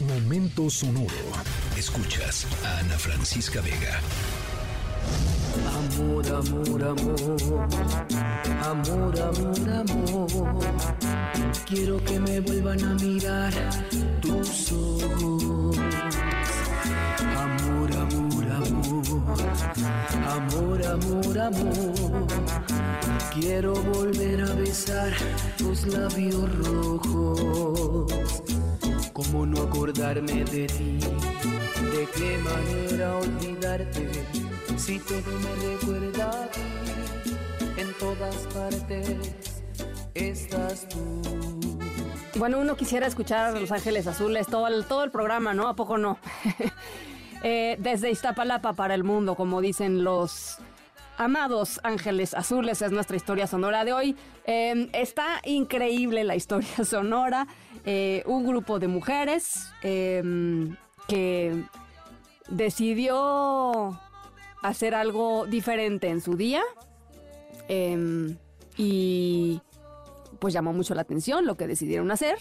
Momento sonoro. Escuchas a Ana Francisca Vega. Amor, amor, amor. Amor, amor, amor. Quiero que me vuelvan a mirar tus ojos. Amor, amor, amor. Amor, amor, amor. Quiero volver a besar tus labios rojos. ¿Cómo no acordarme de ti? ¿De qué manera olvidarte? Si todo me recuerda ti, en todas partes estás tú. Bueno, uno quisiera escuchar a Los Ángeles Azules todo el, todo el programa, ¿no? ¿A poco no? Eh, desde Iztapalapa para el mundo, como dicen los amados Ángeles Azules, es nuestra historia sonora de hoy. Eh, está increíble la historia sonora. Eh, un grupo de mujeres eh, que decidió hacer algo diferente en su día. eh, y pues llamó mucho la atención lo que decidieron hacer.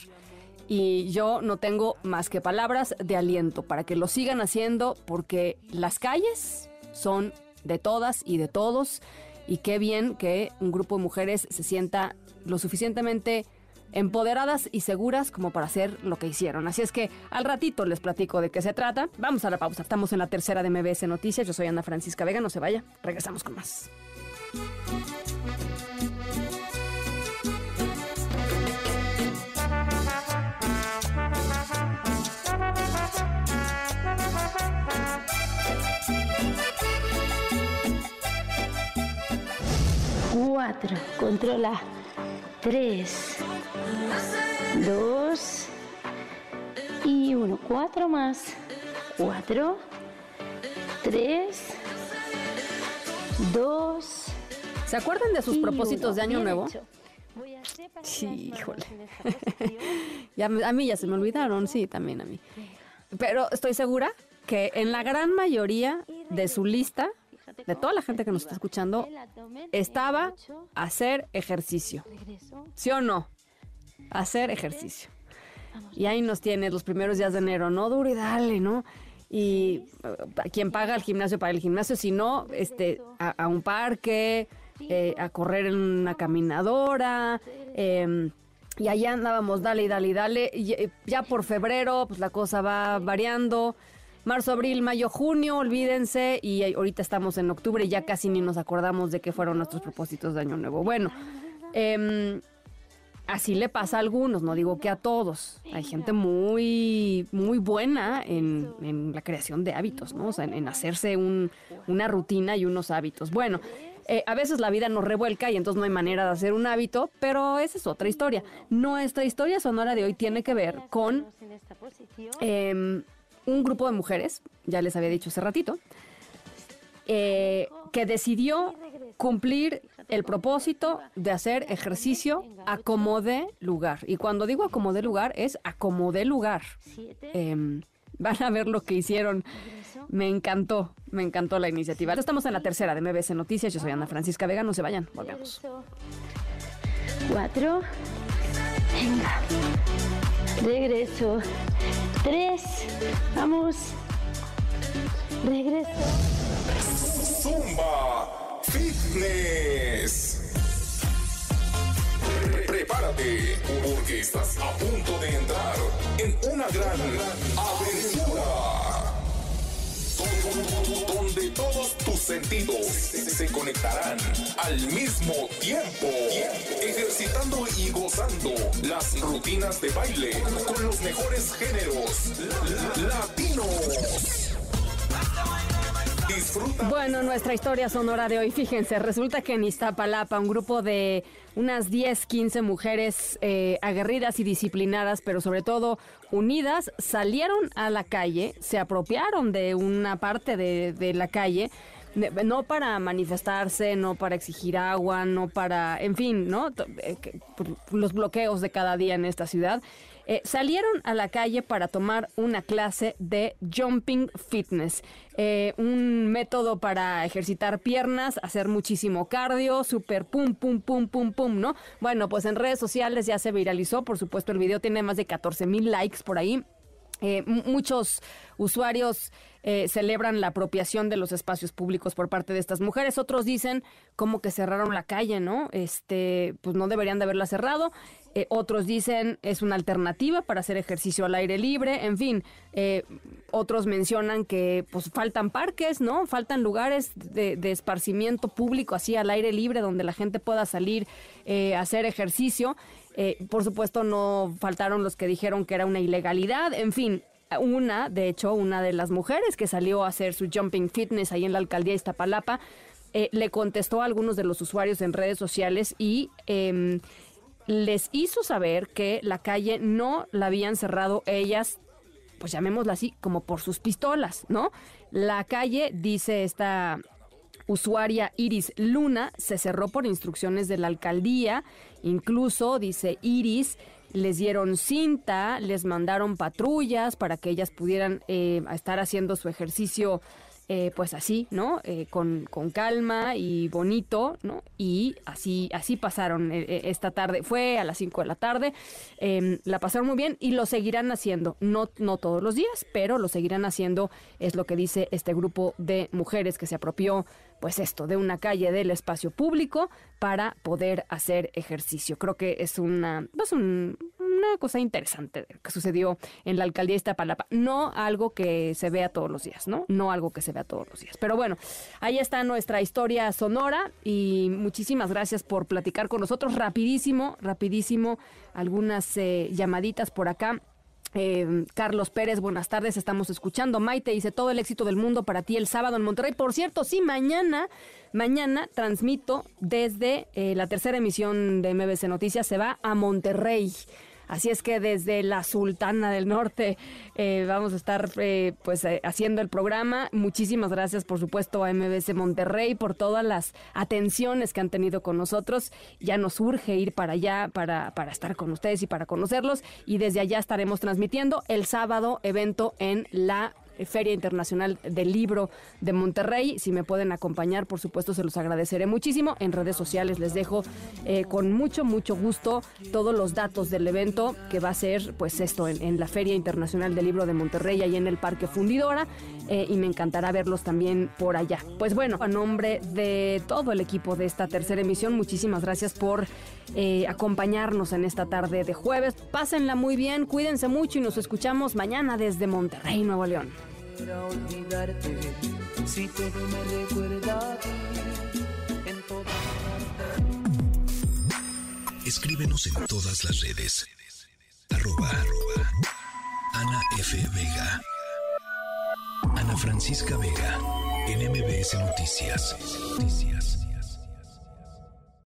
Y yo no tengo más que palabras de aliento para que lo sigan haciendo porque las calles son de todas y de todos. Y qué bien que un grupo de mujeres se sienta lo suficientemente empoderadas y seguras como para hacer lo que hicieron. Así es que al ratito les platico de qué se trata. Vamos a la pausa. Estamos en la tercera de MBS Noticias. Yo soy Ana Francisca Vega. No se vaya. Regresamos con más. Cuatro, controla. Tres, dos y uno. Cuatro más. Cuatro, tres, dos. ¿Se acuerdan de sus propósitos uno. de Año Bien Nuevo? hecho. Sí, híjole. Ya, a mí ya se me olvidaron, sí, también a mí. Pero estoy segura que en la gran mayoría de su lista, de toda la gente que nos está escuchando, estaba hacer ejercicio. ¿Sí o no? Hacer ejercicio. Y ahí nos tienes los primeros días de enero, ¿no? Duro y dale, ¿no? Y eh, quien paga el gimnasio para el gimnasio, si no, este, a, un parque, eh, a correr en una caminadora, eh, y allá andábamos, dale y dale y dale. Eh, ya por febrero, pues la cosa va variando. Marzo, abril, mayo, junio, olvídense. Y ahorita estamos en octubre y ya casi ni nos acordamos de qué fueron nuestros propósitos de Año Nuevo. Bueno, em, así le pasa a algunos, no digo que a todos. Hay gente muy, muy buena en, la creación de hábitos, ¿no? O sea, en, hacerse un- una rutina y unos hábitos. Bueno, eh, a veces la vida nos revuelca y entonces no hay manera de hacer un hábito, pero esa es otra historia. Nuestra historia sonora de hoy tiene que ver con eh, un grupo de mujeres, ya les había dicho hace ratito, eh, que decidió cumplir el propósito de hacer ejercicio a como de lugar. Y cuando digo a como de lugar, es a como de lugar. Eh, van a ver lo que hicieron. Me encantó, me encantó la iniciativa. Estamos en la tercera de MBC Noticias. Yo soy Ana Francisca Vega. No se vayan, volvemos. Cuatro. Venga. Regreso. Tres. Vamos. Regreso. Zumba Fitness. Pre- Prepárate, porque estás a punto de entrar en una gran aventura. Donde todos tus sentidos se conectarán al mismo tiempo. Ejercitando y gozando las rutinas de baile con los mejores géneros latinos. Bueno, nuestra historia sonora de hoy, fíjense, resulta que en Iztapalapa un grupo de unas 10, 15 mujeres eh, aguerridas y disciplinadas, pero sobre todo unidas, salieron a la calle, se apropiaron de una parte de, de la calle, no para manifestarse, no para exigir agua, no para, en fin, ¿no? Eh, los bloqueos de cada día en esta ciudad. Eh, salieron a la calle para tomar una clase de jumping fitness, eh, un método para ejercitar piernas, hacer muchísimo cardio, super pum, pum, pum, pum, pum, ¿no? Bueno, pues en redes sociales ya se viralizó, por supuesto el video tiene más de 14 mil likes por ahí. Eh, muchos usuarios eh, celebran la apropiación de los espacios públicos por parte de estas mujeres. Otros dicen como que cerraron la calle, ¿no? Este, pues no deberían de haberla cerrado. Eh, otros dicen es una alternativa para hacer ejercicio al aire libre. En fin, eh, otros mencionan que pues faltan parques, ¿no? Faltan lugares de, de esparcimiento público así al aire libre donde la gente pueda salir eh, a hacer ejercicio. Eh, por supuesto, no faltaron los que dijeron que era una ilegalidad. En fin, una, de hecho, una de las mujeres que salió a hacer su jumping fitness ahí en la alcaldía de Iztapalapa, eh, le contestó a algunos de los usuarios en redes sociales y em, les hizo saber que la calle no la habían cerrado ellas pues llamémosla así, como por sus pistolas, ¿no? La calle, dice esta usuaria Iris Luna, se cerró por instrucciones de la alcaldía. Incluso, dice Iris, les dieron cinta, les mandaron patrullas para que ellas pudieran eh, estar haciendo su ejercicio. Eh, pues así, ¿no? Eh, con, con calma y bonito, ¿no? Y así, así pasaron eh, eh, esta tarde. Fue a las 5 de la tarde. eh, la pasaron muy bien y lo seguirán haciendo. No, no todos los días, pero lo seguirán haciendo, es lo que dice este grupo de mujeres que se apropió, pues esto, de una calle del espacio público para poder hacer ejercicio. Creo que es una, pues un- una cosa interesante que sucedió en la alcaldía de Iztapalapa. No algo que se vea todos los días, ¿no? No algo que se vea todos los días. Pero bueno, ahí está nuestra historia sonora y muchísimas gracias por platicar con nosotros. Rapidísimo, rapidísimo, algunas eh, llamaditas por acá. Eh, Carlos Pérez, buenas tardes, estamos escuchando. Maite dice todo el éxito del mundo para ti el sábado en Monterrey. Por cierto, sí, mañana, mañana transmito desde eh, la tercera emisión de MBC Noticias, se va a Monterrey. Así es que desde la Sultana del Norte eh, vamos a estar eh, pues eh, haciendo el programa. Muchísimas gracias, por supuesto, a MBC Monterrey por todas las atenciones que han tenido con nosotros. Ya nos urge ir para allá para, para estar con ustedes y para conocerlos. Y desde allá estaremos transmitiendo el sábado evento en la Feria Internacional del Libro de Monterrey. Si me pueden acompañar, por supuesto, se los agradeceré muchísimo. En redes sociales les dejo eh, con mucho, mucho gusto todos los datos del evento que va a ser, pues esto, en, la Feria Internacional del Libro de Monterrey, ahí en el Parque Fundidora. eh, y me encantará verlos también por allá. Pues bueno, a nombre de todo el equipo de esta tercera emisión, muchísimas gracias por eh, acompañarnos en esta tarde de jueves. Pásenla muy bien, cuídense mucho y nos escuchamos mañana desde Monterrey, Nuevo León. Para olvidarte, si todo me recuerda a ti, en todas Escríbenos en todas las redes. Arroba, arroba Ana F. Vega. Ana Francisca Vega. En MBS Noticias. Noticias.